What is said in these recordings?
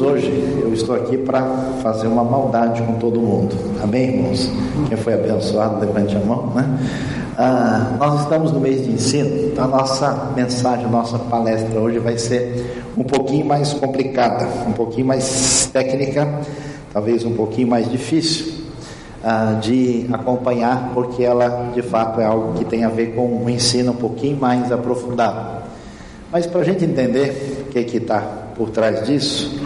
Hoje eu estou aqui para fazer uma maldade com todo mundo. Amém, irmãos? Quem foi abençoado, levante a mão, né? Ah, nós estamos no mês de ensino, então a nossa mensagem, a nossa palestra hoje vai ser um pouquinho mais complicada, um pouquinho mais técnica, talvez um pouquinho mais difícil ah, de acompanhar, porque ela de fato é algo que tem a ver com um ensino um pouquinho mais aprofundado. Mas para a gente entender o que está por trás disso,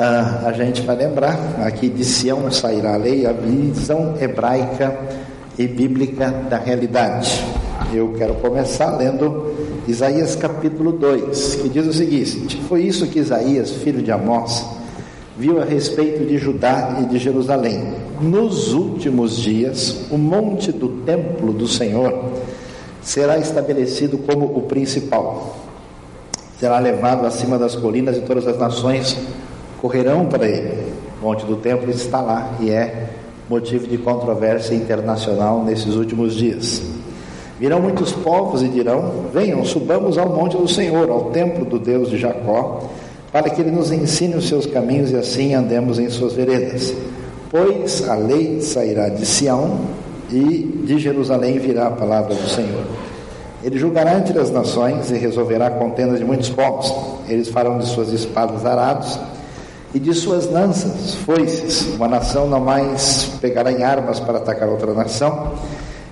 uh, a gente vai lembrar aqui de Sião sairá a lei, a visão hebraica e bíblica da realidade. Eu quero começar lendo Isaías capítulo 2, que diz o seguinte: Foi isso que Isaías, filho de Amós, viu a respeito de Judá e de Jerusalém. Nos últimos dias, o monte do templo do Senhor será estabelecido como o principal será levado acima das colinas e todas as nações correrão para ele. O Monte do Templo está lá e é motivo de controvérsia internacional nesses últimos dias. Virão muitos povos e dirão: Venham, subamos ao monte do Senhor, ao templo do Deus de Jacó, para que ele nos ensine os seus caminhos e assim andemos em suas veredas. Pois a lei sairá de Sião e de Jerusalém virá a palavra do Senhor. Ele julgará entre as nações e resolverá contendas de muitos povos. Eles farão de suas espadas arados e de suas lanças foices. Uma nação não mais pegará em armas para atacar outra nação.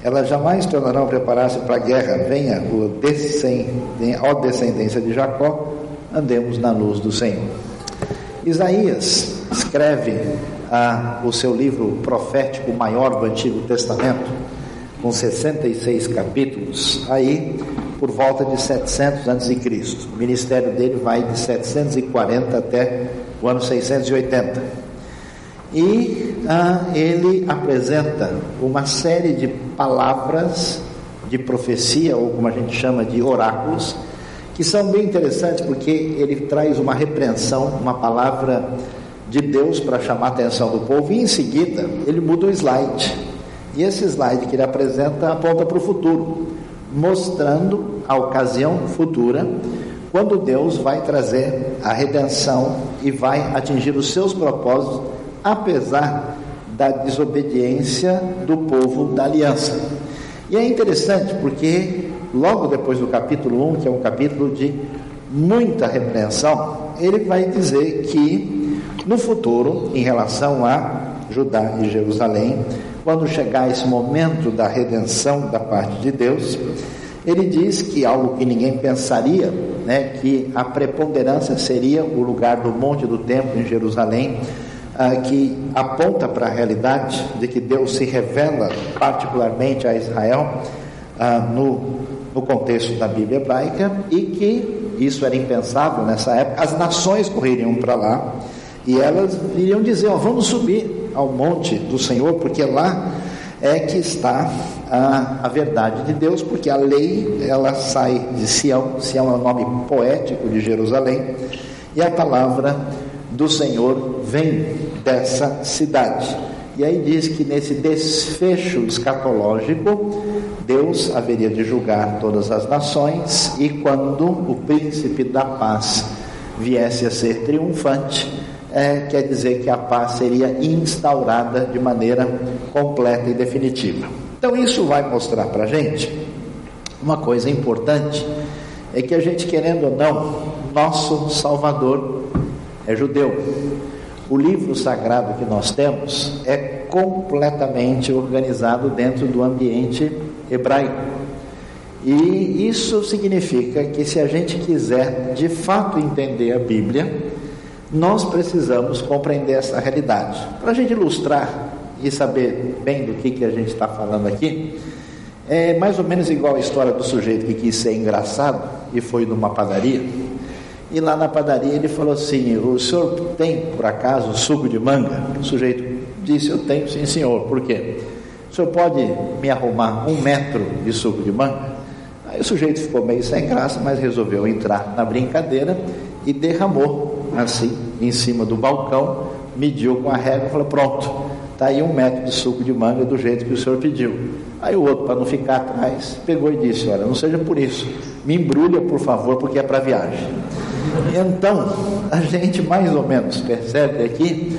Elas jamais tornarão preparar-se para a guerra. Venha, o descendência, ó descendência de Jacó, andemos na luz do Senhor. Isaías escreve ah, o seu livro profético maior do Antigo Testamento com 66 capítulos, aí por volta de 700 a.C. O ministério dele vai de 740 até o ano 680. E ah, ele apresenta uma série de palavras de profecia, ou como a gente chama de oráculos, que são bem interessantes porque ele traz uma repreensão, uma palavra de Deus para chamar a atenção do povo, e em seguida ele muda o slide e esse slide que ele apresenta aponta para o futuro, mostrando a ocasião futura quando Deus vai trazer a redenção e vai atingir os seus propósitos, apesar da desobediência do povo da aliança. E é interessante porque, logo depois do capítulo 1, que é um capítulo de muita repreensão, ele vai dizer que no futuro, em relação a Judá e Jerusalém, quando chegar esse momento da redenção da parte de Deus, ele diz que algo que ninguém pensaria, né, que a preponderância seria o lugar do monte do templo em Jerusalém, ah, que aponta para a realidade de que Deus se revela particularmente a Israel ah, no, no contexto da Bíblia hebraica e que isso era impensável nessa época, as nações correriam para lá e elas iriam dizer: ó, vamos subir ao monte do Senhor, porque lá é que está a, a verdade de Deus, porque a lei ela sai de Sião, Sião é o nome poético de Jerusalém, e a palavra do Senhor vem dessa cidade. E aí diz que nesse desfecho escatológico, Deus haveria de julgar todas as nações, e quando o príncipe da paz viesse a ser triunfante, é, quer dizer que a paz seria instaurada de maneira completa e definitiva. Então, isso vai mostrar para a gente uma coisa importante: é que a gente, querendo ou não, nosso Salvador é judeu. O livro sagrado que nós temos é completamente organizado dentro do ambiente hebraico. E isso significa que se a gente quiser de fato entender a Bíblia, nós precisamos compreender essa realidade. Para a gente ilustrar e saber bem do que, que a gente está falando aqui, é mais ou menos igual a história do sujeito que quis ser engraçado e foi numa padaria. E lá na padaria ele falou assim: O senhor tem por acaso suco de manga? O sujeito disse: Eu tenho, sim senhor. Por quê? O senhor pode me arrumar um metro de suco de manga? Aí o sujeito ficou meio sem graça, mas resolveu entrar na brincadeira e derramou assim, em cima do balcão, mediu com a régua e falou: Pronto, está aí um metro de suco de manga do jeito que o senhor pediu. Aí o outro, para não ficar atrás, pegou e disse: Olha, não seja por isso, me embrulha, por favor, porque é para viagem. então, a gente mais ou menos percebe aqui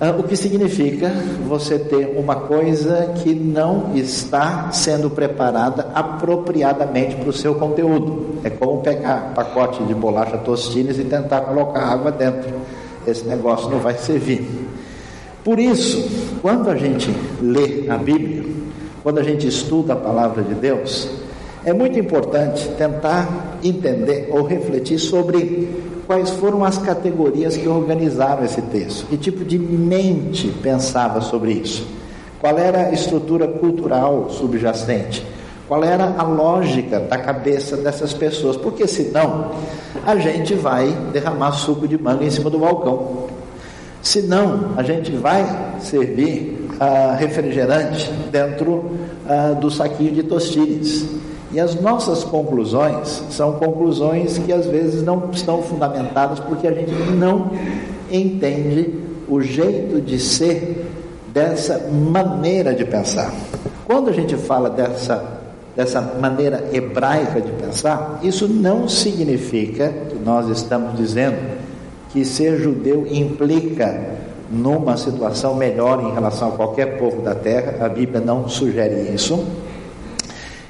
uh, o que significa você ter uma coisa que não está sendo preparada apropriadamente para o seu conteúdo. É como pegar pacote de bolacha tostines e tentar colocar água dentro. Esse negócio não vai servir. Por isso, quando a gente lê a Bíblia, quando a gente estuda a palavra de Deus, é muito importante tentar entender ou refletir sobre quais foram as categorias que organizaram esse texto, que tipo de mente pensava sobre isso, qual era a estrutura cultural subjacente, qual era a lógica da cabeça dessas pessoas, porque senão a gente vai derramar suco de manga em cima do balcão. Senão a gente vai servir uh, refrigerante dentro uh, do saquinho de tostines. E as nossas conclusões são conclusões que às vezes não estão fundamentadas porque a gente não entende o jeito de ser dessa maneira de pensar. Quando a gente fala dessa, dessa maneira hebraica de pensar, isso não significa que nós estamos dizendo que ser judeu implica numa situação melhor em relação a qualquer povo da terra, a Bíblia não sugere isso.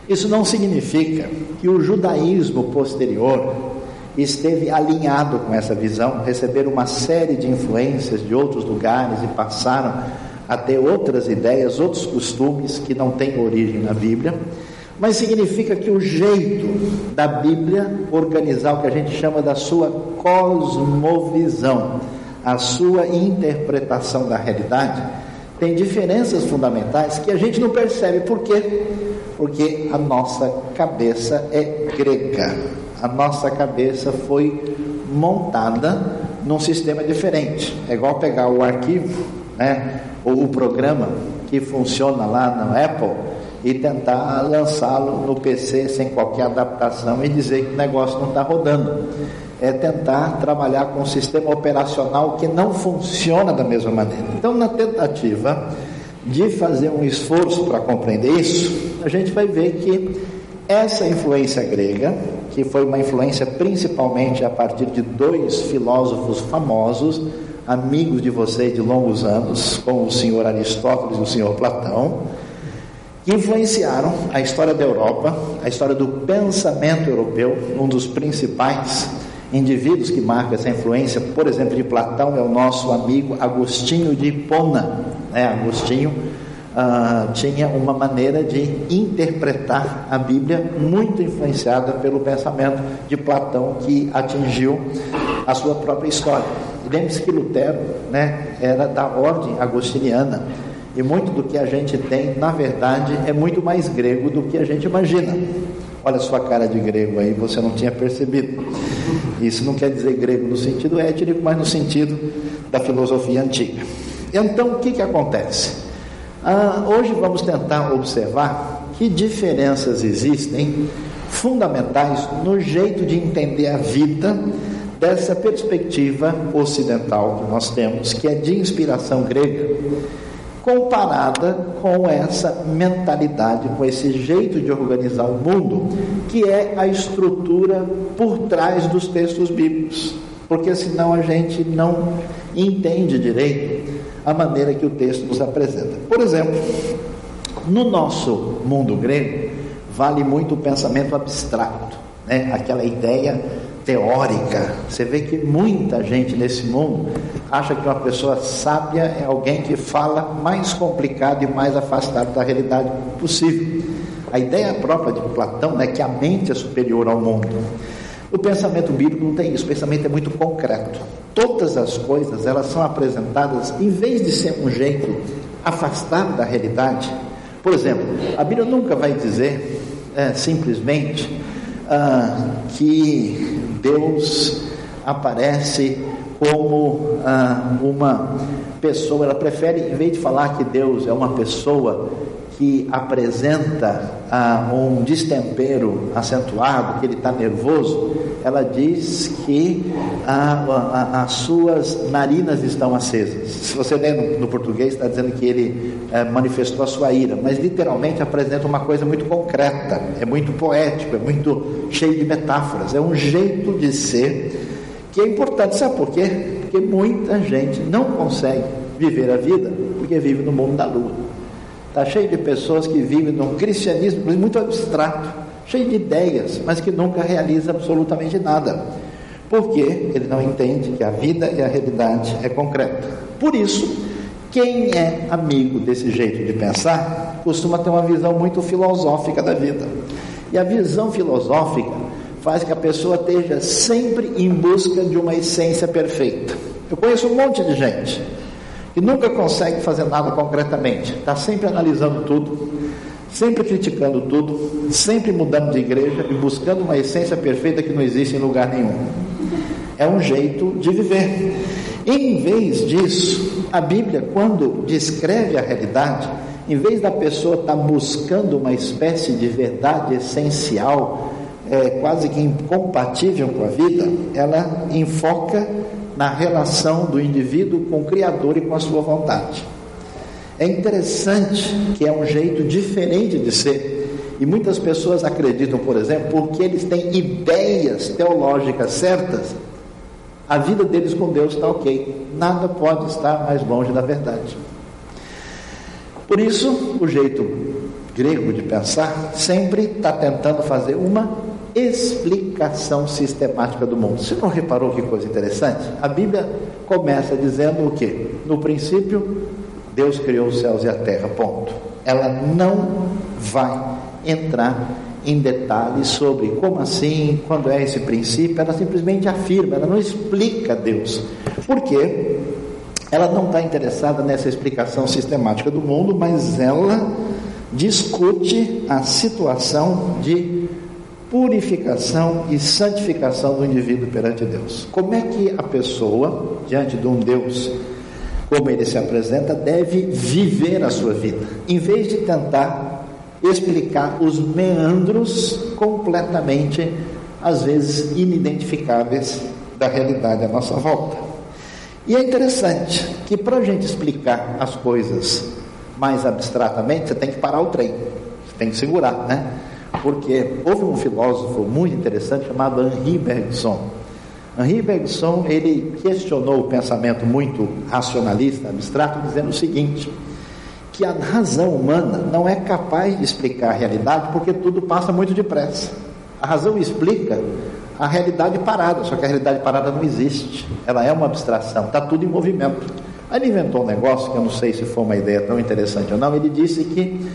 Isso não significa que o judaísmo posterior esteve alinhado com essa visão, receberam uma série de influências de outros lugares e passaram a ter outras ideias, outros costumes que não têm origem na Bíblia, mas significa que o jeito da Bíblia organizar o que a gente chama da sua cosmovisão, a sua interpretação da realidade, tem diferenças fundamentais que a gente não percebe. Por quê? Porque a nossa cabeça é grega. A nossa cabeça foi montada num sistema diferente. É igual pegar o arquivo, né, ou o programa que funciona lá na Apple e tentar lançá-lo no PC sem qualquer adaptação e dizer que o negócio não está rodando é tentar trabalhar com um sistema operacional que não funciona da mesma maneira. Então, na tentativa de fazer um esforço para compreender isso, a gente vai ver que essa influência grega, que foi uma influência principalmente a partir de dois filósofos famosos, amigos de vocês de longos anos, como o senhor Aristóteles e o senhor Platão, influenciaram a história da Europa, a história do pensamento europeu, um dos principais indivíduos que marcam essa influência, por exemplo, de Platão, é o nosso amigo Agostinho de Hipona. Né? Agostinho uh, tinha uma maneira de interpretar a Bíblia muito influenciada pelo pensamento de Platão, que atingiu a sua própria história. Lembre-se que Lutero né, era da ordem agostiniana. E muito do que a gente tem, na verdade, é muito mais grego do que a gente imagina. Olha a sua cara de grego aí, você não tinha percebido. Isso não quer dizer grego no sentido étnico, mas no sentido da filosofia antiga. Então, o que, que acontece? Ah, hoje vamos tentar observar que diferenças existem fundamentais no jeito de entender a vida dessa perspectiva ocidental que nós temos, que é de inspiração grega comparada com essa mentalidade, com esse jeito de organizar o mundo, que é a estrutura por trás dos textos bíblicos. Porque senão a gente não entende direito a maneira que o texto nos apresenta. Por exemplo, no nosso mundo grego, vale muito o pensamento abstrato, né? aquela ideia teórica. Você vê que muita gente nesse mundo acha que uma pessoa sábia é alguém que fala mais complicado e mais afastado da realidade possível. A ideia própria de Platão é que a mente é superior ao mundo. O pensamento bíblico não tem isso, o pensamento é muito concreto. Todas as coisas elas são apresentadas, em vez de ser um jeito afastado da realidade. Por exemplo, a Bíblia nunca vai dizer é, simplesmente ah, que Deus aparece como ah, uma pessoa, ela prefere, em vez de falar que Deus é uma pessoa que apresenta ah, um destempero acentuado, que ele está nervoso, ela diz que ah, as suas narinas estão acesas. Se você ler no, no português, está dizendo que ele eh, manifestou a sua ira, mas literalmente apresenta uma coisa muito concreta, é muito poético, é muito cheio de metáforas, é um jeito de ser que é importante, sabe por quê? Porque muita gente não consegue viver a vida porque vive no mundo da lua. Está cheio de pessoas que vivem num cristianismo muito abstrato, cheio de ideias, mas que nunca realiza absolutamente nada. Porque ele não entende que a vida e a realidade é concreta. Por isso, quem é amigo desse jeito de pensar costuma ter uma visão muito filosófica da vida. E a visão filosófica faz que a pessoa esteja sempre em busca de uma essência perfeita. Eu conheço um monte de gente que nunca consegue fazer nada concretamente, está sempre analisando tudo, sempre criticando tudo, sempre mudando de igreja e buscando uma essência perfeita que não existe em lugar nenhum. É um jeito de viver. Em vez disso, a Bíblia, quando descreve a realidade, em vez da pessoa estar tá buscando uma espécie de verdade essencial, é, quase que incompatível com a vida, ela enfoca na relação do indivíduo com o Criador e com a sua vontade. É interessante que é um jeito diferente de ser. E muitas pessoas acreditam, por exemplo, porque eles têm ideias teológicas certas, a vida deles com Deus está ok. Nada pode estar mais longe da verdade. Por isso, o jeito grego de pensar sempre está tentando fazer uma explicação sistemática do mundo. Você não reparou que coisa interessante? A Bíblia começa dizendo o que? No princípio, Deus criou os céus e a terra, ponto. Ela não vai entrar em detalhes sobre como assim, quando é esse princípio, ela simplesmente afirma, ela não explica Deus. Por quê? Ela não está interessada nessa explicação sistemática do mundo, mas ela discute a situação de purificação e santificação do indivíduo perante Deus. Como é que a pessoa, diante de um Deus como ele se apresenta, deve viver a sua vida, em vez de tentar explicar os meandros completamente, às vezes, inidentificáveis da realidade à nossa volta. E é interessante que para a gente explicar as coisas mais abstratamente, você tem que parar o trem, você tem que segurar, né? Porque houve um filósofo muito interessante chamado Henri Bergson. Henri Bergson, ele questionou o pensamento muito racionalista, abstrato, dizendo o seguinte: que a razão humana não é capaz de explicar a realidade porque tudo passa muito depressa. A razão explica a realidade parada, só que a realidade parada não existe. Ela é uma abstração, está tudo em movimento. Aí ele inventou um negócio que eu não sei se foi uma ideia tão interessante ou não. Ele disse que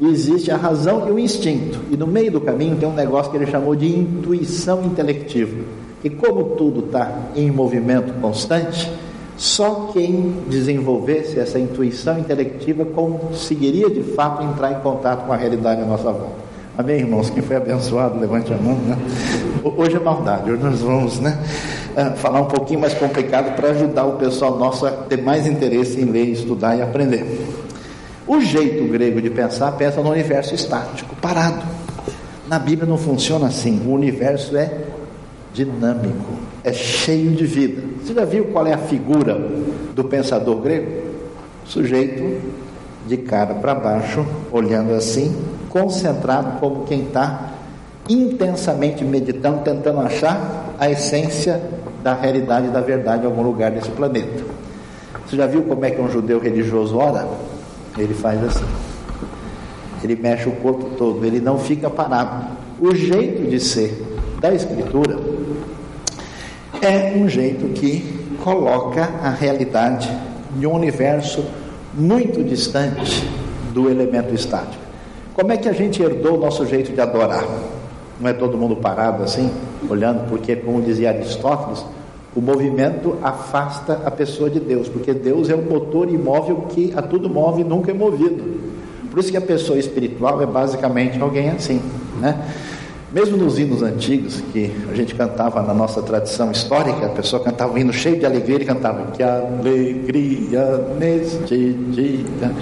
existe a razão e o instinto, e no meio do caminho tem um negócio que ele chamou de intuição intelectiva. E como tudo está em movimento constante, só quem desenvolvesse essa intuição intelectiva conseguiria de fato entrar em contato com a realidade à nossa volta. Amém, irmãos? Quem foi abençoado, levante a mão. Né? Hoje é maldade, hoje nós vamos né, ah, falar um pouquinho mais complicado para ajudar o pessoal nosso a ter mais interesse em ler, estudar e aprender. O jeito grego de pensar pensa no universo estático, parado. Na Bíblia não funciona assim. O universo é dinâmico, é cheio de vida. Você já viu qual é a figura do pensador grego? Sujeito de cara para baixo, olhando assim, concentrado como quem está intensamente meditando, tentando achar a essência da realidade da verdade em algum lugar desse planeta. Você já viu como é que um judeu religioso ora? Ele faz assim. Ele mexe o corpo todo, ele não fica parado. O jeito de ser da Escritura é um jeito que coloca a realidade de um universo muito distante do elemento estático. Como é que a gente herdou o nosso jeito de adorar? Não é todo mundo parado assim, olhando, porque, como dizia Aristóteles, o movimento afasta a pessoa de Deus, porque Deus é o motor imóvel que a tudo move e nunca é movido. Por isso que a pessoa espiritual é basicamente alguém assim, né? Mesmo nos hinos antigos, que a gente cantava na nossa tradição histórica, a pessoa cantava um hino cheio de alegria e cantava Que alegria neste dia.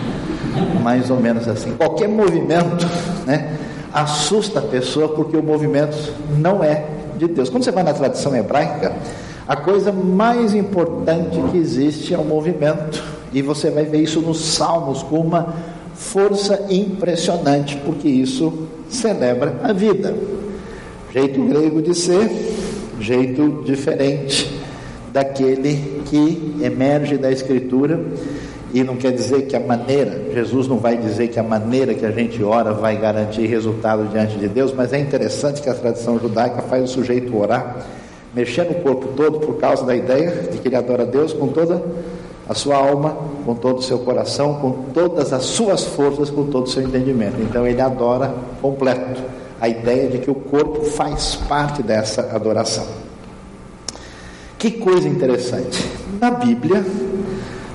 Mais ou menos assim. Qualquer movimento né, assusta a pessoa porque o movimento não é de Deus. Quando você vai na tradição hebraica, a coisa mais importante que existe é o movimento. E você vai ver isso nos salmos com uma força impressionante, porque isso celebra a vida. Jeito grego de ser, jeito diferente daquele que emerge da Escritura e não quer dizer que a maneira, Jesus não vai dizer que a maneira que a gente ora vai garantir resultado diante de Deus, mas é interessante que a tradição judaica faz o sujeito orar, mexendo o corpo todo por causa da ideia de que ele adora Deus com toda a sua alma, com todo o seu coração, com todas as suas forças, com todo o seu entendimento. Então ele adora completo. A ideia de que o corpo faz parte dessa adoração. Que coisa interessante. Na Bíblia,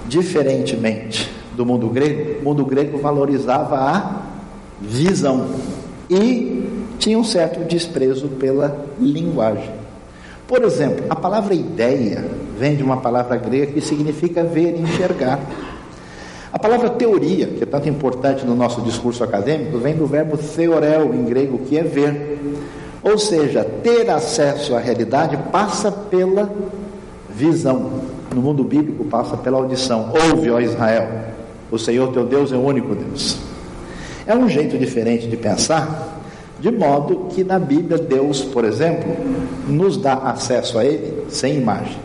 diferentemente do mundo grego, o mundo grego valorizava a visão e tinha um certo desprezo pela linguagem. Por exemplo, a palavra ideia vem de uma palavra grega que significa ver e enxergar. A palavra teoria, que é tanto importante no nosso discurso acadêmico, vem do verbo theorel em grego, que é ver. Ou seja, ter acesso à realidade passa pela visão. No mundo bíblico passa pela audição. Ouve, ó Israel, o Senhor teu Deus é o único Deus. É um jeito diferente de pensar, de modo que na Bíblia Deus, por exemplo, nos dá acesso a Ele sem imagem.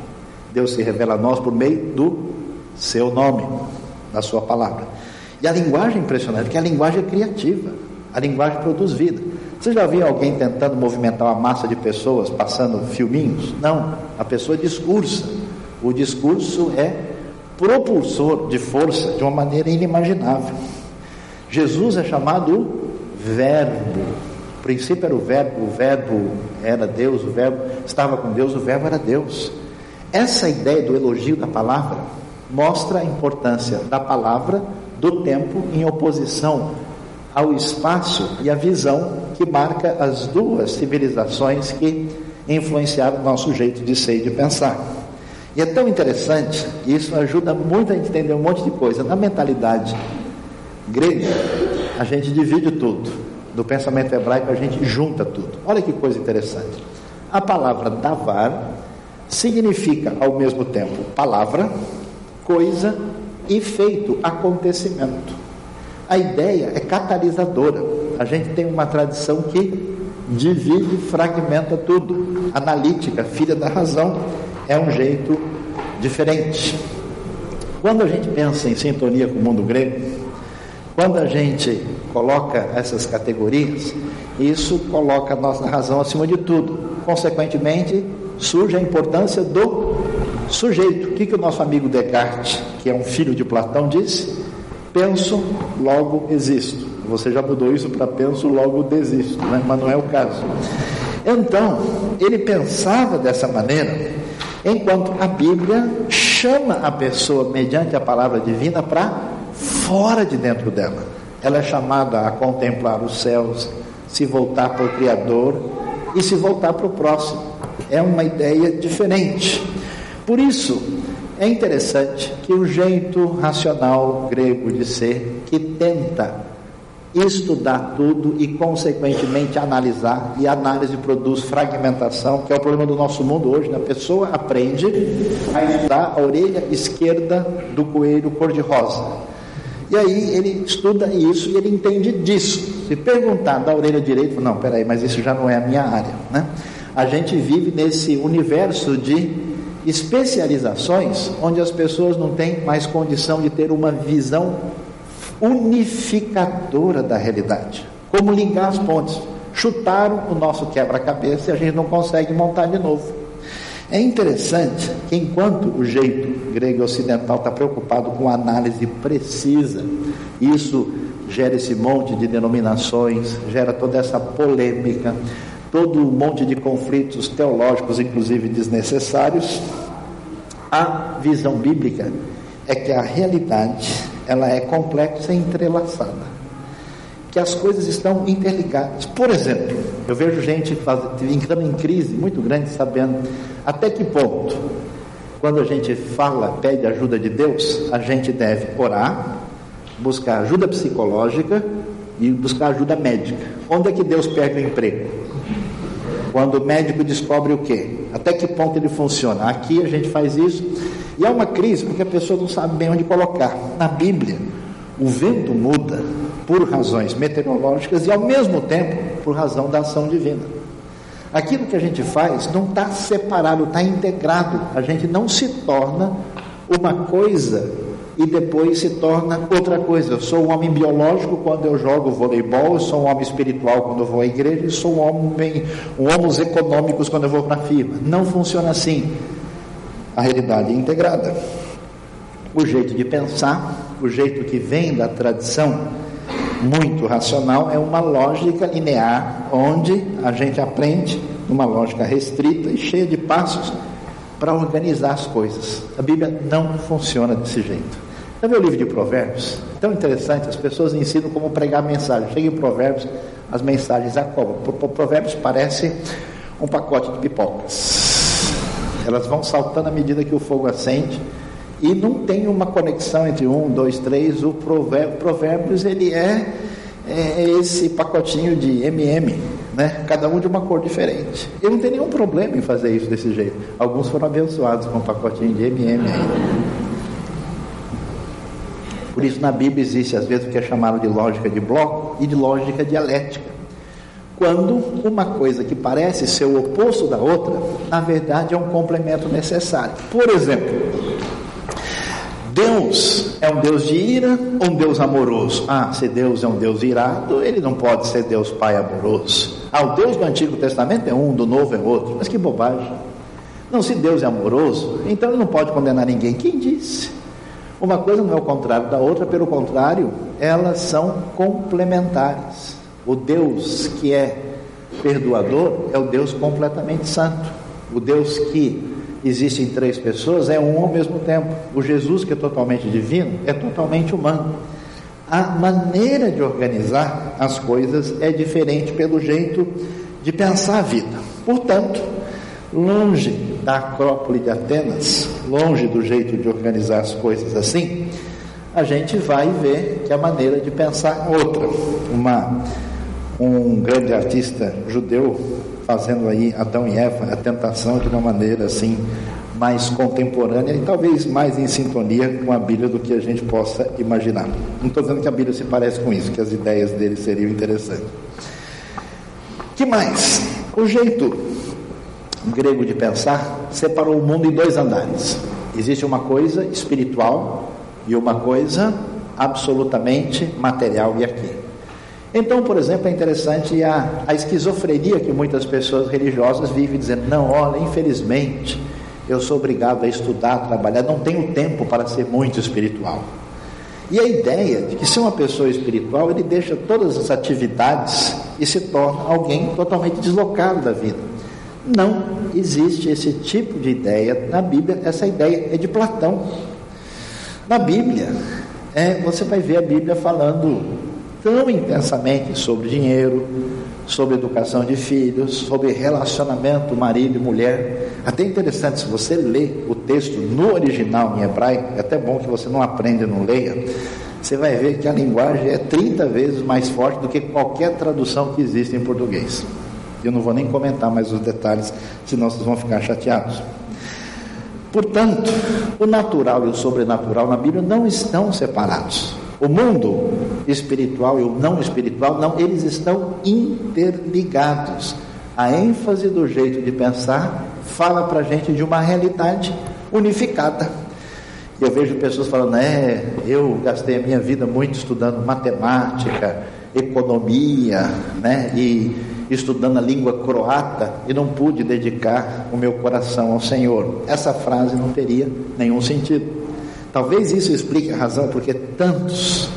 Deus se revela a nós por meio do seu nome, da sua palavra. E a linguagem é impressionante, que a linguagem é criativa, a linguagem produz vida. Você já viu alguém tentando movimentar uma massa de pessoas passando filminhos? Não, a pessoa discursa. O discurso é propulsor de força de uma maneira inimaginável. Jesus é chamado Verbo princípio era o verbo, o verbo era Deus, o verbo estava com Deus, o verbo era Deus. Essa ideia do elogio da palavra mostra a importância da palavra, do tempo, em oposição ao espaço e à visão que marca as duas civilizações que influenciaram o nosso jeito de ser e de pensar. E é tão interessante, e isso ajuda muito a entender um monte de coisa. Na mentalidade grega, a gente divide tudo do pensamento hebraico, a gente junta tudo. Olha que coisa interessante. A palavra davar significa ao mesmo tempo palavra, coisa e feito, acontecimento. A ideia é catalisadora. A gente tem uma tradição que divide, fragmenta tudo. Analítica, filha da razão, é um jeito diferente. Quando a gente pensa em sintonia com o mundo grego, quando a gente coloca essas categorias, isso coloca a nossa razão acima de tudo. Consequentemente, surge a importância do sujeito. O que, que o nosso amigo Descartes, que é um filho de Platão, disse? Penso, logo existo. Você já mudou isso para penso, logo desisto, né? mas não é o caso. Então, ele pensava dessa maneira, enquanto a Bíblia chama a pessoa, mediante a palavra divina, para fora de dentro dela. Ela é chamada a contemplar os céus, se voltar para o Criador e se voltar para o próximo. É uma ideia diferente. Por isso, é interessante que o jeito racional grego de ser, que tenta estudar tudo e, consequentemente, analisar, e a análise produz fragmentação, que é o problema do nosso mundo hoje. Né? A pessoa aprende a estudar a orelha esquerda do coelho cor-de-rosa e aí ele estuda isso e ele entende disso. Se perguntar da orelha direita, não, peraí, mas isso já não é a minha área. Né? A gente vive nesse universo de especializações onde as pessoas não têm mais condição de ter uma visão unificadora da realidade. Como ligar as pontes. Chutaram o nosso quebra-cabeça e a gente não consegue montar de novo. É interessante que enquanto o jeito grego ocidental está preocupado com análise precisa, isso gera esse monte de denominações, gera toda essa polêmica, todo um monte de conflitos teológicos, inclusive desnecessários. A visão bíblica é que a realidade ela é complexa e entrelaçada que as coisas estão interligadas. Por exemplo, eu vejo gente entrando em crise muito grande, sabendo até que ponto, quando a gente fala, pede ajuda de Deus, a gente deve orar, buscar ajuda psicológica e buscar ajuda médica. Onde é que Deus perde o emprego? Quando o médico descobre o quê? Até que ponto ele funciona? Aqui a gente faz isso. E é uma crise porque a pessoa não sabe bem onde colocar. Na Bíblia, o vento muda por razões meteorológicas e ao mesmo tempo por razão da ação divina. Aquilo que a gente faz não está separado, está integrado. A gente não se torna uma coisa e depois se torna outra coisa. Eu sou um homem biológico quando eu jogo voleibol, eu sou um homem espiritual quando eu vou à igreja, e sou um homem, um homens econômicos quando eu vou para a firma. Não funciona assim. A realidade é integrada. O jeito de pensar, o jeito que vem da tradição muito racional é uma lógica linear, onde a gente aprende numa lógica restrita e cheia de passos para organizar as coisas. A Bíblia não funciona desse jeito. Já viu o livro de Provérbios? Tão interessante, as pessoas ensinam como pregar mensagem. Chega em Provérbios, as mensagens acabam. Provérbios parece um pacote de pipocas. Elas vão saltando à medida que o fogo acende e não tem uma conexão entre um, dois, três. O Provérbios ele é, é esse pacotinho de MM, né? Cada um de uma cor diferente. Eu não tenho nenhum problema em fazer isso desse jeito. Alguns foram abençoados com um pacotinho de MM. Por isso, na Bíblia existe às vezes o que é chamado de lógica de bloco e de lógica dialética. Quando uma coisa que parece ser o oposto da outra, na verdade é um complemento necessário. Por exemplo, Deus é um Deus de ira ou um Deus amoroso? Ah, se Deus é um Deus irado, ele não pode ser Deus Pai amoroso. Ah, o Deus do Antigo Testamento é um, do Novo é outro. Mas que bobagem. Não, se Deus é amoroso, então ele não pode condenar ninguém. Quem disse? Uma coisa não é o contrário da outra, pelo contrário, elas são complementares. O Deus que é perdoador é o Deus completamente santo. O Deus que existe em três pessoas é um ao mesmo tempo. O Jesus que é totalmente divino é totalmente humano. A maneira de organizar as coisas é diferente pelo jeito de pensar a vida. Portanto, longe da Acrópole de Atenas, longe do jeito de organizar as coisas assim, a gente vai ver que a maneira de pensar é outra. Uma, um grande artista judeu fazendo aí Adão e Eva, a tentação de uma maneira assim mais contemporânea e talvez mais em sintonia com a Bíblia do que a gente possa imaginar. Não estou dizendo que a Bíblia se parece com isso, que as ideias dele seriam interessantes. Que mais? O jeito grego de pensar separou o mundo em dois andares. Existe uma coisa espiritual e uma coisa absolutamente material e aqui. Então, por exemplo, é interessante a, a esquizofrenia que muitas pessoas religiosas vivem dizendo: não, olha, infelizmente, eu sou obrigado a estudar, a trabalhar, não tenho tempo para ser muito espiritual. E a ideia de que se uma pessoa espiritual, ele deixa todas as atividades e se torna alguém totalmente deslocado da vida. Não existe esse tipo de ideia na Bíblia, essa ideia é de Platão. Na Bíblia, é, você vai ver a Bíblia falando tão intensamente sobre dinheiro, sobre educação de filhos, sobre relacionamento marido e mulher. Até interessante, se você lê o texto no original em hebraico, é até bom que você não aprenda e não leia, você vai ver que a linguagem é 30 vezes mais forte do que qualquer tradução que existe em português. Eu não vou nem comentar mais os detalhes, senão vocês vão ficar chateados. Portanto, o natural e o sobrenatural na Bíblia não estão separados. O mundo espiritual e o não espiritual, não, eles estão interligados. A ênfase do jeito de pensar fala para a gente de uma realidade unificada. Eu vejo pessoas falando, é, eu gastei a minha vida muito estudando matemática, economia, né, e estudando a língua croata e não pude dedicar o meu coração ao Senhor. Essa frase não teria nenhum sentido. Talvez isso explique a razão porque tantos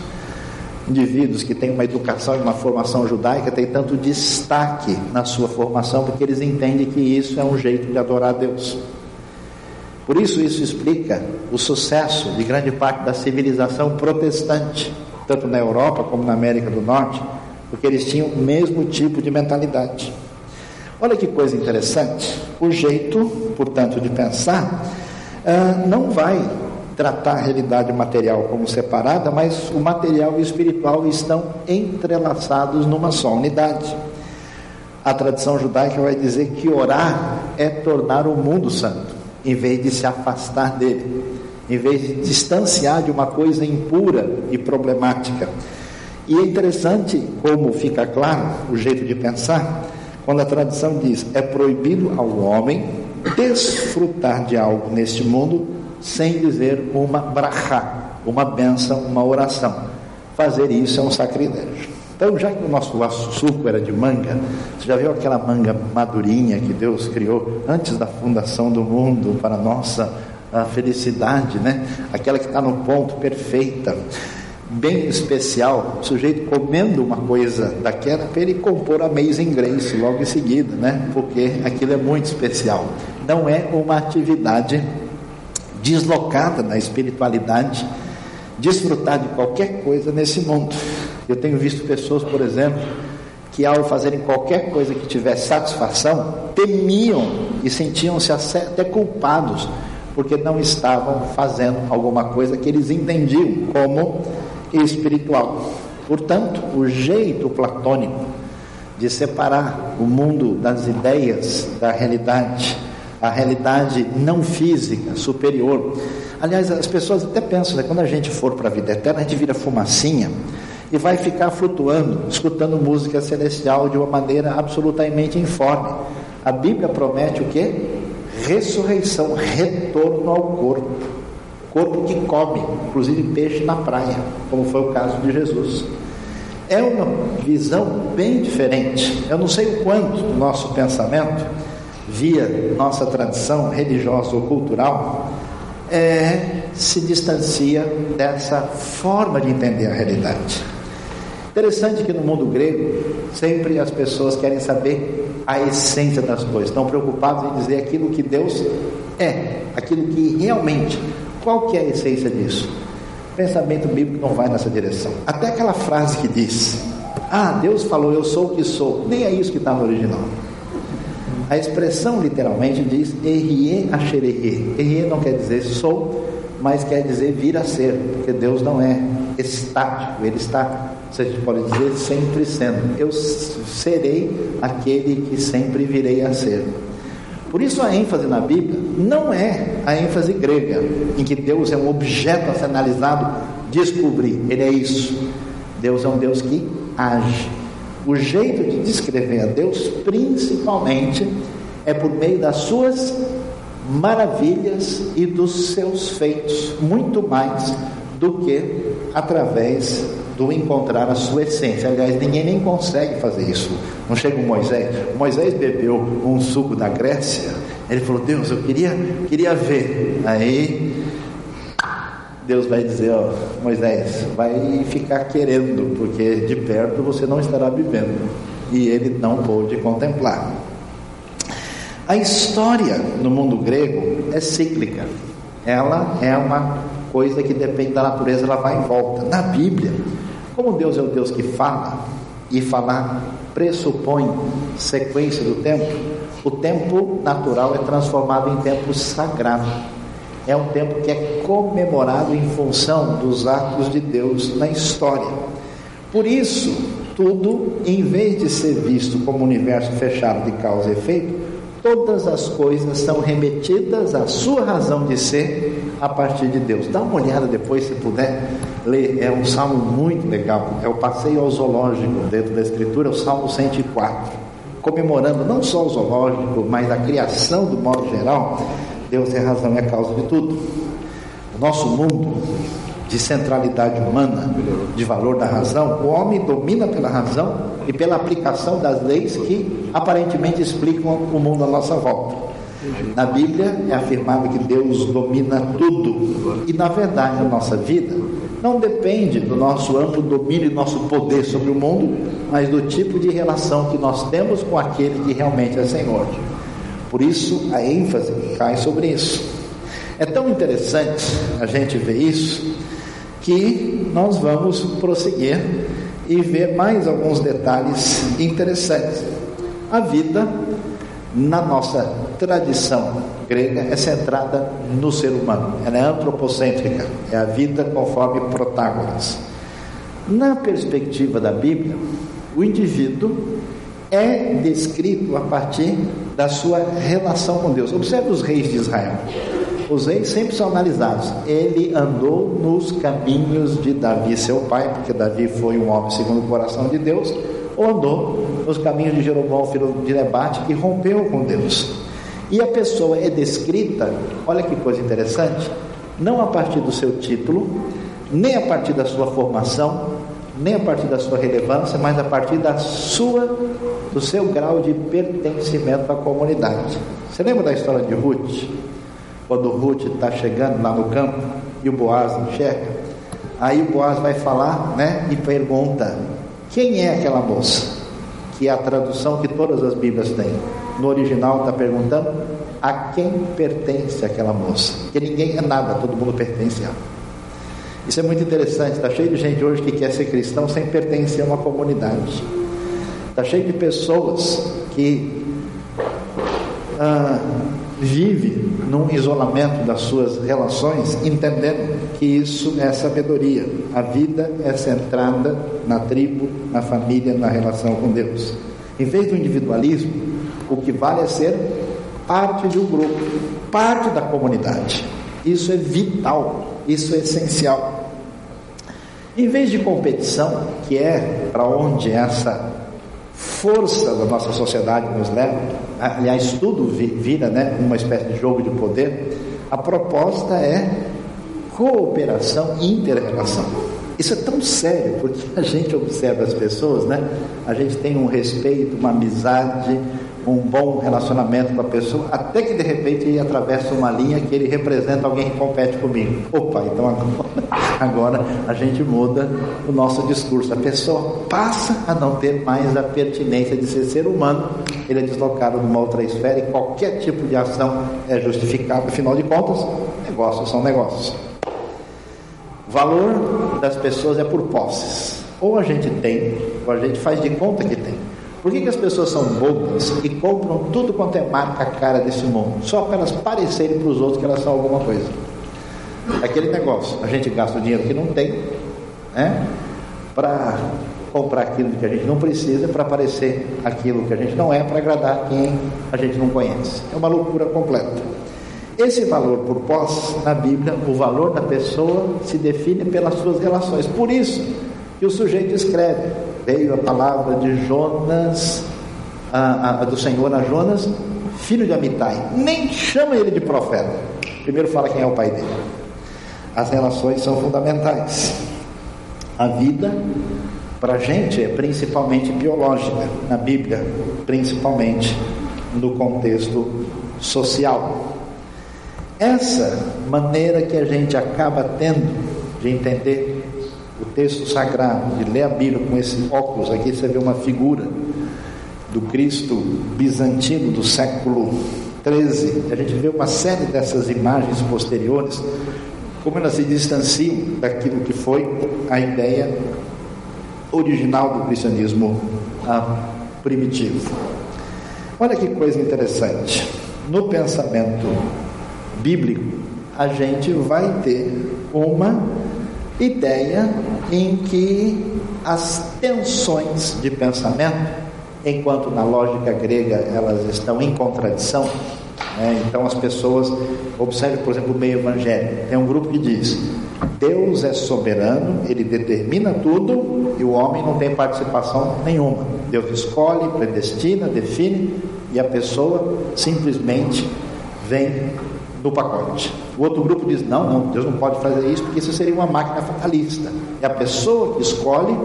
indivíduos que têm uma educação e uma formação judaica têm tanto destaque na sua formação porque eles entendem que isso é um jeito de adorar a Deus. Por isso, isso explica o sucesso de grande parte da civilização protestante, tanto na Europa como na América do Norte, porque eles tinham o mesmo tipo de mentalidade. Olha que coisa interessante, o jeito, portanto, de pensar uh, não vai tratar a realidade material como separada, mas o material e o espiritual estão entrelaçados numa só unidade. A tradição judaica vai dizer que orar é tornar o mundo santo, em vez de se afastar dele, em vez de distanciar de uma coisa impura e problemática. E é interessante como fica claro o jeito de pensar quando a tradição diz é proibido ao homem desfrutar de algo neste mundo sem dizer uma brachá, uma benção, uma oração. Fazer isso é um sacrilégio. Então, já que o nosso suco era de manga, você já viu aquela manga madurinha que Deus criou antes da fundação do mundo para a nossa a felicidade, né? Aquela que está no ponto perfeita, bem especial. O sujeito comendo uma coisa daquela para ele compor Amazing Grace logo em seguida, né? Porque aquilo é muito especial. Não é uma atividade deslocada na espiritualidade, desfrutar de qualquer coisa nesse mundo. Eu tenho visto pessoas, por exemplo, que ao fazerem qualquer coisa que tivesse satisfação, temiam e sentiam-se até culpados porque não estavam fazendo alguma coisa que eles entendiam como espiritual. Portanto, o jeito platônico de separar o mundo das ideias da realidade, a realidade não física superior. Aliás, as pessoas até pensam, né, quando a gente for para a vida eterna, a gente vira fumacinha e vai ficar flutuando, escutando música celestial de uma maneira absolutamente informe. A Bíblia promete o quê? ressurreição, retorno ao corpo. Corpo que come, inclusive peixe na praia, como foi o caso de Jesus. É uma visão bem diferente. Eu não sei o quanto o nosso pensamento, via nossa tradição religiosa ou cultural, é, se distancia dessa forma de entender a realidade. Interessante que no mundo grego, sempre as pessoas querem saber a essência das coisas, estão preocupados em dizer aquilo que Deus é, aquilo que realmente, qual que é a essência disso? O pensamento bíblico não vai nessa direção. Até aquela frase que diz: Ah, Deus falou, eu sou o que sou, nem é isso que está no original. A expressão literalmente diz Erie Acherehe. Erie não quer dizer sou, mas quer dizer vir a ser, porque Deus não é estático, Ele está você pode dizer sempre sendo. Eu serei aquele que sempre virei a ser. Por isso a ênfase na Bíblia não é a ênfase grega, em que Deus é um objeto a ser analisado, descobrir. Ele é isso. Deus é um Deus que age. O jeito de descrever a Deus, principalmente, é por meio das suas maravilhas e dos seus feitos, muito mais do que através do encontrar a sua essência. Aliás, ninguém nem consegue fazer isso. Não chega o Moisés. Moisés bebeu um suco da Grécia. Ele falou: Deus, eu queria, queria ver. Aí Deus vai dizer: ó, Moisés, vai ficar querendo, porque de perto você não estará vivendo. E ele não pôde contemplar. A história no mundo grego é cíclica. Ela é uma coisa que depende da natureza, ela vai e volta. Na Bíblia, como Deus é o Deus que fala, e falar pressupõe sequência do tempo, o tempo natural é transformado em tempo sagrado. É um tempo que é comemorado em função dos atos de Deus na história. Por isso, tudo, em vez de ser visto como um universo fechado de causa e efeito, todas as coisas são remetidas à sua razão de ser a partir de Deus. Dá uma olhada depois, se puder, ler. É um salmo muito legal. É o passeio ao zoológico dentro da Escritura, é o salmo 104. Comemorando não só o zoológico, mas a criação do modo geral. Deus é razão e a causa de tudo. O nosso mundo de centralidade humana, de valor da razão, o homem domina pela razão e pela aplicação das leis que aparentemente explicam o mundo à nossa volta. Na Bíblia é afirmado que Deus domina tudo. E na verdade a nossa vida não depende do nosso amplo domínio e nosso poder sobre o mundo, mas do tipo de relação que nós temos com aquele que realmente é Senhor. Por isso a ênfase cai sobre isso. É tão interessante a gente ver isso que nós vamos prosseguir e ver mais alguns detalhes interessantes. A vida na nossa tradição grega é centrada no ser humano, ela é antropocêntrica, é a vida conforme Protágoras. Na perspectiva da Bíblia, o indivíduo é descrito a partir da sua relação com Deus. Observe os reis de Israel. Os reis sempre são analisados. Ele andou nos caminhos de Davi, seu pai, porque Davi foi um homem segundo o coração de Deus, ou andou nos caminhos de Jeroboão, filho de Nebate, e rompeu com Deus. E a pessoa é descrita, olha que coisa interessante, não a partir do seu título, nem a partir da sua formação, nem a partir da sua relevância, mas a partir da sua, do seu grau de pertencimento à comunidade. Você lembra da história de Ruth? Quando Ruth está chegando lá no campo e o Boaz enxerga, aí o Boaz vai falar, né, e pergunta: quem é aquela moça? Que é a tradução que todas as Bíblias têm. No original está perguntando a quem pertence aquela moça. Que ninguém é nada, todo mundo pertence a ela. Isso é muito interessante. Está cheio de gente hoje que quer ser cristão sem pertencer a uma comunidade. Está cheio de pessoas que ah, vive num isolamento das suas relações, entendendo que isso é sabedoria. A vida é centrada na tribo, na família, na relação com Deus. Em vez do individualismo, o que vale é ser parte de um grupo, parte da comunidade. Isso é vital, isso é essencial. Em vez de competição, que é para onde essa força da nossa sociedade nos leva, aliás, tudo vira né, uma espécie de jogo de poder, a proposta é cooperação e inter-relação. Isso é tão sério, porque a gente observa as pessoas, né? A gente tem um respeito, uma amizade, um bom relacionamento com a pessoa, até que de repente ele atravessa uma linha que ele representa alguém que compete comigo. Opa, então agora, agora a gente muda o nosso discurso. A pessoa passa a não ter mais a pertinência de ser ser humano, ele é deslocado numa outra esfera e qualquer tipo de ação é justificável, afinal de contas, negócios são negócios. Valor das pessoas é por posses. Ou a gente tem, ou a gente faz de conta que tem. Por que, que as pessoas são bobas e compram tudo quanto é marca cara desse mundo? Só para elas parecerem para os outros que elas são alguma coisa. Aquele negócio, a gente gasta o dinheiro que não tem, né? Para comprar aquilo que a gente não precisa, para parecer aquilo que a gente não é, para agradar quem a gente não conhece. É uma loucura completa. Esse valor por posse, na Bíblia, o valor da pessoa se define pelas suas relações. Por isso que o sujeito escreve: veio a palavra de Jonas, a, a, do Senhor a Jonas, filho de Amitai. Nem chama ele de profeta. Primeiro fala quem é o pai dele. As relações são fundamentais. A vida, para a gente, é principalmente biológica. Na Bíblia, principalmente no contexto social. Essa maneira que a gente acaba tendo de entender o texto sagrado, de ler a Bíblia com esse óculos, aqui você vê uma figura do Cristo bizantino do século 13. A gente vê uma série dessas imagens posteriores, como elas se distanciam daquilo que foi a ideia original do cristianismo ah, primitivo. Olha que coisa interessante. No pensamento bíblico, a gente vai ter uma ideia em que as tensões de pensamento, enquanto na lógica grega elas estão em contradição, né? então as pessoas, observe por exemplo o meio evangélico, tem um grupo que diz: Deus é soberano, ele determina tudo e o homem não tem participação nenhuma. Deus escolhe, predestina, define e a pessoa simplesmente vem no pacote. O outro grupo diz: não, não, Deus não pode fazer isso porque isso seria uma máquina fatalista. É a pessoa que escolhe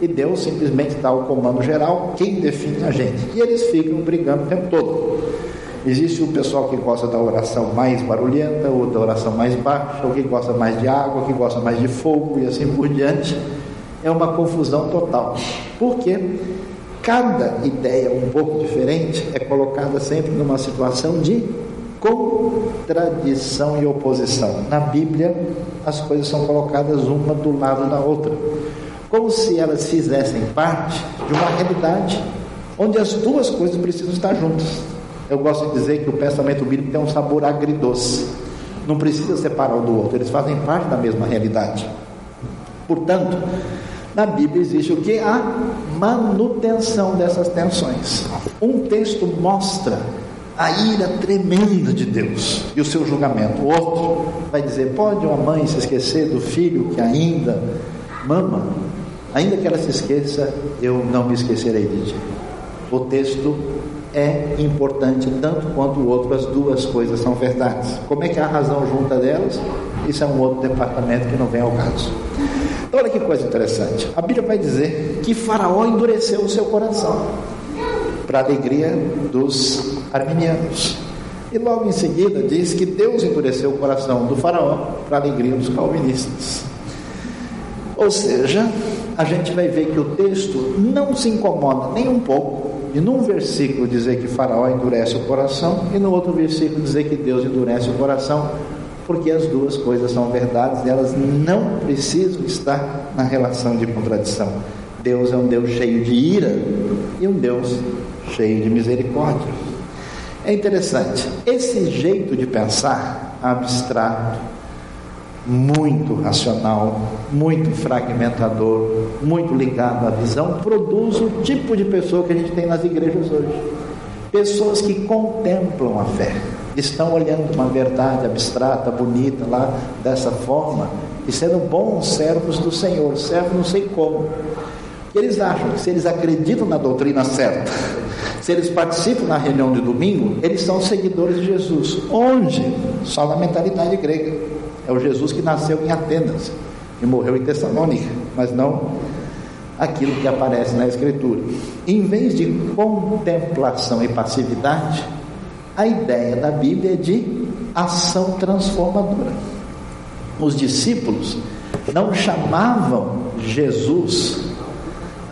e Deus simplesmente dá o comando geral, quem define a gente. E eles ficam brigando o tempo todo. Existe o pessoal que gosta da oração mais barulhenta, ou da oração mais baixa, ou que gosta mais de água, que gosta mais de fogo e assim por diante. É uma confusão total. Porque cada ideia um pouco diferente é colocada sempre numa situação de contradição e oposição. Na Bíblia, as coisas são colocadas uma do lado da outra, como se elas fizessem parte de uma realidade onde as duas coisas precisam estar juntas. Eu gosto de dizer que o pensamento bíblico tem um sabor agridoce. Não precisa separar um do outro, eles fazem parte da mesma realidade. Portanto, na Bíblia existe o que? A manutenção dessas tensões. Um texto mostra a ira tremenda de Deus e o seu julgamento. O outro vai dizer: pode uma mãe se esquecer do filho que ainda mama? Ainda que ela se esqueça, eu não me esquecerei de ti. O texto é importante tanto quanto o outro, as duas coisas são verdades. Como é que a razão junta delas? Isso é um outro departamento que não vem ao caso. Então, olha que coisa interessante. A Bíblia vai dizer que Faraó endureceu o seu coração para a alegria dos arminianos. E logo em seguida diz que Deus endureceu o coração do Faraó para a alegria dos calvinistas. Ou seja, a gente vai ver que o texto não se incomoda nem um pouco de num versículo dizer que Faraó endurece o coração e no outro versículo dizer que Deus endurece o coração, porque as duas coisas são verdades e elas não precisam estar na relação de contradição. Deus é um Deus cheio de ira e um Deus cheio de misericórdia. É interessante, esse jeito de pensar abstrato, muito racional, muito fragmentador, muito ligado à visão, produz o tipo de pessoa que a gente tem nas igrejas hoje. Pessoas que contemplam a fé, estão olhando uma verdade abstrata, bonita lá dessa forma, e sendo bons servos do Senhor, servos não sei como. Eles acham que se eles acreditam na doutrina certa, se eles participam na reunião de domingo, eles são seguidores de Jesus. Onde? Só na mentalidade grega. É o Jesus que nasceu em Atenas e morreu em Tessalônica, mas não aquilo que aparece na Escritura. Em vez de contemplação e passividade, a ideia da Bíblia é de ação transformadora. Os discípulos não chamavam Jesus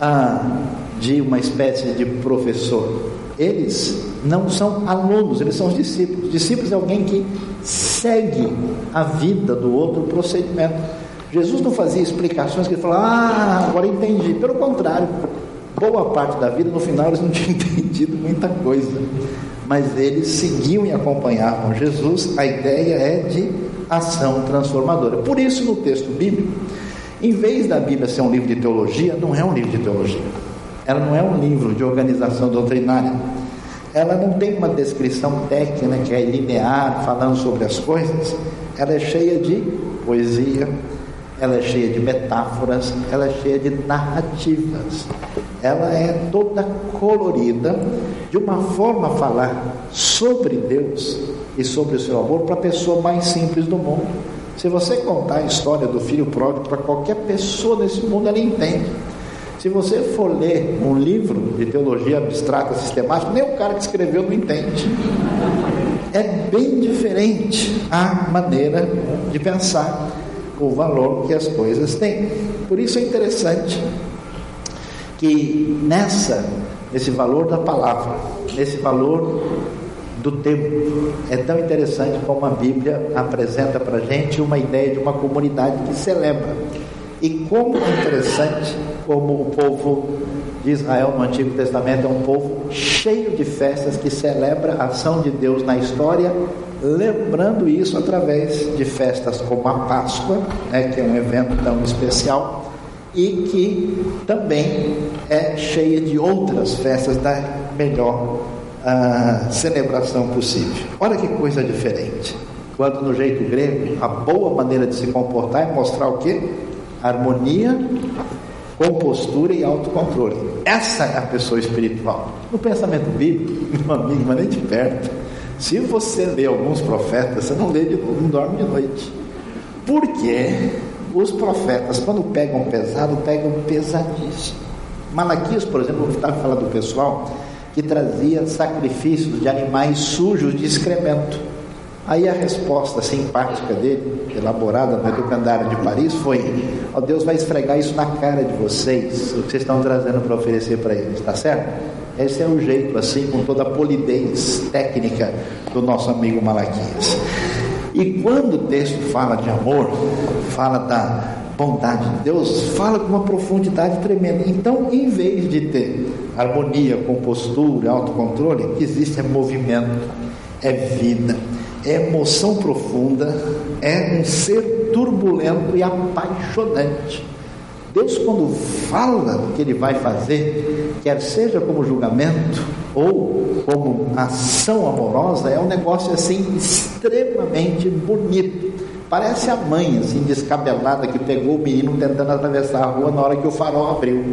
ah, de uma espécie de professor. Eles não são alunos, eles são os discípulos. Discípulos é alguém que segue a vida do outro procedimento. Jesus não fazia explicações que ele falava, ah, agora entendi. Pelo contrário, boa parte da vida, no final, eles não tinham entendido muita coisa. Mas eles seguiam e acompanhavam Jesus. A ideia é de ação transformadora. Por isso, no texto bíblico, em vez da Bíblia ser um livro de teologia, não é um livro de teologia. Ela não é um livro de organização doutrinária ela não tem uma descrição técnica e linear falando sobre as coisas, ela é cheia de poesia, ela é cheia de metáforas, ela é cheia de narrativas. Ela é toda colorida de uma forma a falar sobre Deus e sobre o seu amor para a pessoa mais simples do mundo. Se você contar a história do filho pródigo para qualquer pessoa nesse mundo, ela entende. Se você for ler um livro de teologia abstrata sistemática, nem o cara que escreveu não entende. É bem diferente a maneira de pensar o valor que as coisas têm. Por isso é interessante que nessa, nesse valor da palavra, nesse valor do tempo, é tão interessante como a Bíblia apresenta para a gente uma ideia de uma comunidade que celebra. E como é interessante como o povo de Israel no Antigo Testamento é um povo cheio de festas que celebra a ação de Deus na história, lembrando isso através de festas como a Páscoa, né, que é um evento tão especial, e que também é cheia de outras festas da melhor uh, celebração possível. Olha que coisa diferente. Quando no jeito grego, a boa maneira de se comportar é mostrar o que? harmonia, compostura e autocontrole. Essa é a pessoa espiritual. No pensamento bíblico, meu amigo, mas nem de perto. Se você lê alguns profetas, você não lê de não dorme de noite. Porque os profetas, quando pegam pesado, pegam pesadíssimo. Malaquias, por exemplo, eu estava falando do pessoal que trazia sacrifícios de animais sujos de excremento. Aí a resposta simpática dele, elaborada no Educandário de Paris, foi: Ó oh, Deus vai esfregar isso na cara de vocês, o que vocês estão trazendo para oferecer para eles, tá certo? Esse é o jeito, assim, com toda a polidez técnica do nosso amigo Malaquias. E quando o texto fala de amor, fala da bondade de Deus, fala com uma profundidade tremenda. Então, em vez de ter harmonia, compostura, autocontrole, o que existe é movimento, é vida é emoção profunda, é um ser turbulento e apaixonante. Deus, quando fala do que Ele vai fazer, quer seja como julgamento ou como ação amorosa, é um negócio assim extremamente bonito. Parece a mãe, assim, descabelada, que pegou o menino tentando atravessar a rua na hora que o farol abriu.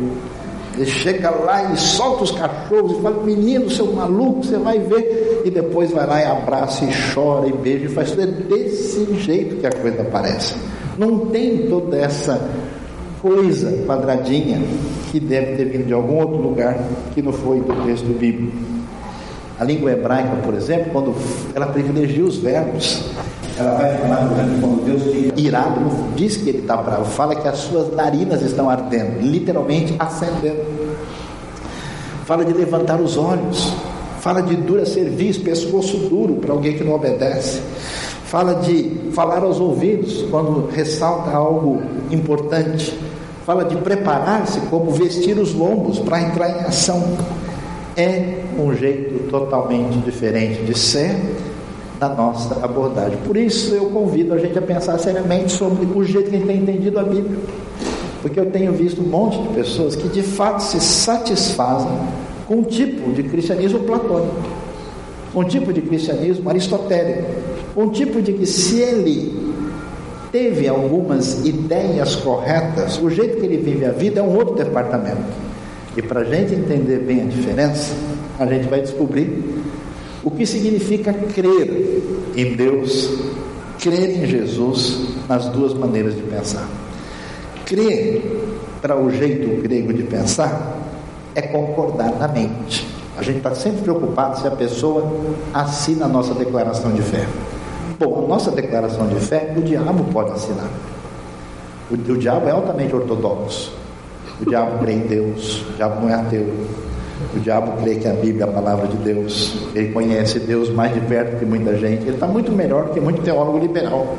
Ele chega lá e solta os cachorros e fala: Menino, seu maluco, você vai ver. E depois vai lá e abraça e chora e beija e faz tudo. É desse jeito que a coisa aparece. Não tem toda essa coisa quadradinha que deve ter vindo de algum outro lugar que não foi do texto bíblico. A língua hebraica, por exemplo, quando ela privilegia os verbos, ela vai falar, exemplo, quando Deus fica irado, diz que ele está bravo, fala que as suas narinas estão ardendo, literalmente acendendo. Fala de levantar os olhos, fala de dura serviço, pescoço duro para alguém que não obedece. Fala de falar aos ouvidos quando ressalta algo importante. Fala de preparar-se como vestir os lombos para entrar em ação. É um jeito totalmente diferente de ser na nossa abordagem. Por isso eu convido a gente a pensar seriamente sobre o jeito que a gente tem entendido a Bíblia. Porque eu tenho visto um monte de pessoas que de fato se satisfazem com um tipo de cristianismo platônico, um tipo de cristianismo aristotélico, um tipo de que se ele teve algumas ideias corretas, o jeito que ele vive a vida é um outro departamento. E para a gente entender bem a diferença, a gente vai descobrir o que significa crer em Deus, crer em Jesus nas duas maneiras de pensar. Crer, para o jeito grego de pensar, é concordar na mente. A gente está sempre preocupado se a pessoa assina a nossa declaração de fé. Bom, a nossa declaração de fé, o diabo pode assinar. O, o diabo é altamente ortodoxo. O diabo crê em Deus, o diabo não é ateu. O diabo crê que a Bíblia é a palavra de Deus. Ele conhece Deus mais de perto que muita gente. Ele está muito melhor que muito teólogo liberal.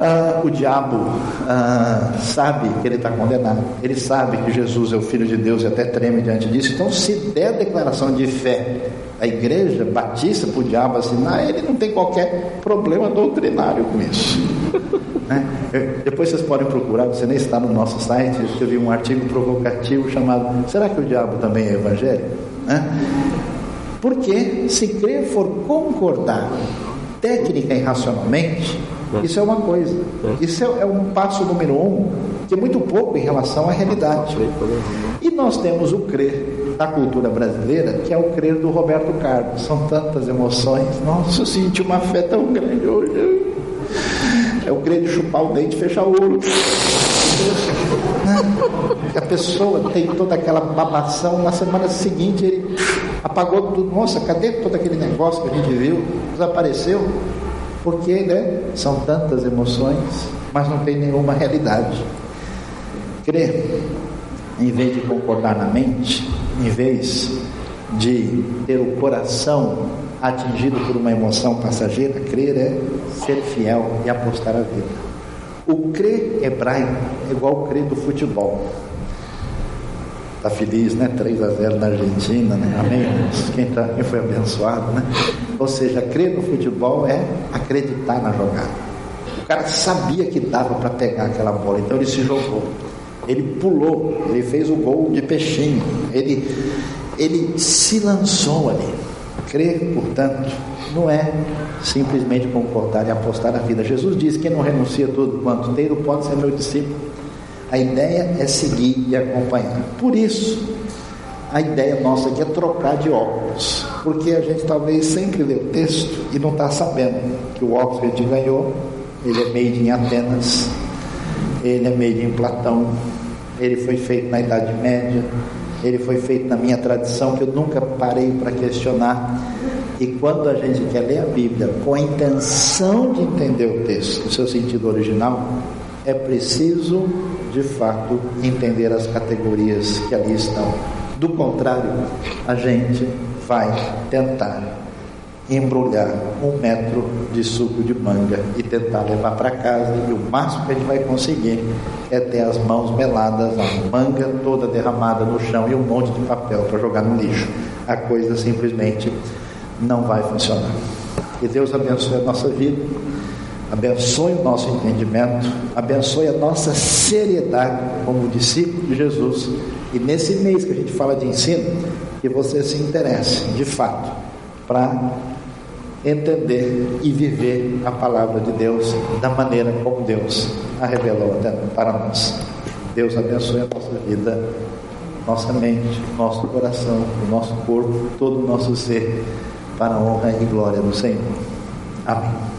Ah, o diabo ah, sabe que ele está condenado. Ele sabe que Jesus é o Filho de Deus e até treme diante disso. Então, se der declaração de fé a igreja batista para o diabo assinar, ele não tem qualquer problema doutrinário com isso. Né? Depois vocês podem procurar, você nem está no nosso site, eu vi um artigo provocativo chamado Será que o diabo também é evangélico? Né? Porque se crer for concordar técnica e racionalmente, isso é uma coisa. Isso é, é um passo número um, que é muito pouco em relação à realidade. E nós temos o crer da cultura brasileira, que é o crer do Roberto Carlos. São tantas emoções. Nossa, eu senti uma fé tão grande hoje. É o crer de chupar o dente e fechar o olho. A pessoa tem toda aquela babação, na semana seguinte ele apagou tudo. Nossa, cadê todo aquele negócio que a gente viu? Desapareceu. Porque né, são tantas emoções, mas não tem nenhuma realidade. Crer, em vez de concordar na mente, em vez de ter o coração atingido por uma emoção passageira, crer é ser fiel e apostar a vida. O crer hebraico é igual o crer do futebol. Está feliz, né? 3 a 0 na Argentina, né? Amém? Quem, tá, quem foi abençoado, né? Ou seja, crer no futebol é acreditar na jogada. O cara sabia que dava para pegar aquela bola, então ele se jogou. Ele pulou, ele fez o gol de peixinho. Ele, ele se lançou ali. Crer, portanto, não é simplesmente concordar e apostar na vida. Jesus disse: quem não renuncia tudo quanto tem, não pode ser meu discípulo. A ideia é seguir e acompanhar. Por isso, a ideia nossa aqui é trocar de óculos, porque a gente talvez sempre lê o texto e não está sabendo que o óculos que a gente ganhou, ele é made em Atenas, ele é made em Platão, ele foi feito na Idade Média, ele foi feito na minha tradição, que eu nunca parei para questionar. E quando a gente quer ler a Bíblia com a intenção de entender o texto, o seu sentido original, é preciso, de fato, entender as categorias que ali estão. Do contrário, a gente vai tentar embrulhar um metro de suco de manga e tentar levar para casa e o máximo que a gente vai conseguir é ter as mãos meladas, a manga toda derramada no chão e um monte de papel para jogar no lixo. A coisa simplesmente não vai funcionar. Que Deus abençoe a nossa vida, abençoe o nosso entendimento, abençoe a nossa seriedade como discípulo de Jesus. E nesse mês que a gente fala de ensino, que você se interesse, de fato, para entender e viver a palavra de Deus da maneira como Deus a revelou para nós. Deus abençoe a nossa vida, nossa mente, nosso coração, o nosso corpo, todo o nosso ser, para a honra e glória do Senhor. Amém.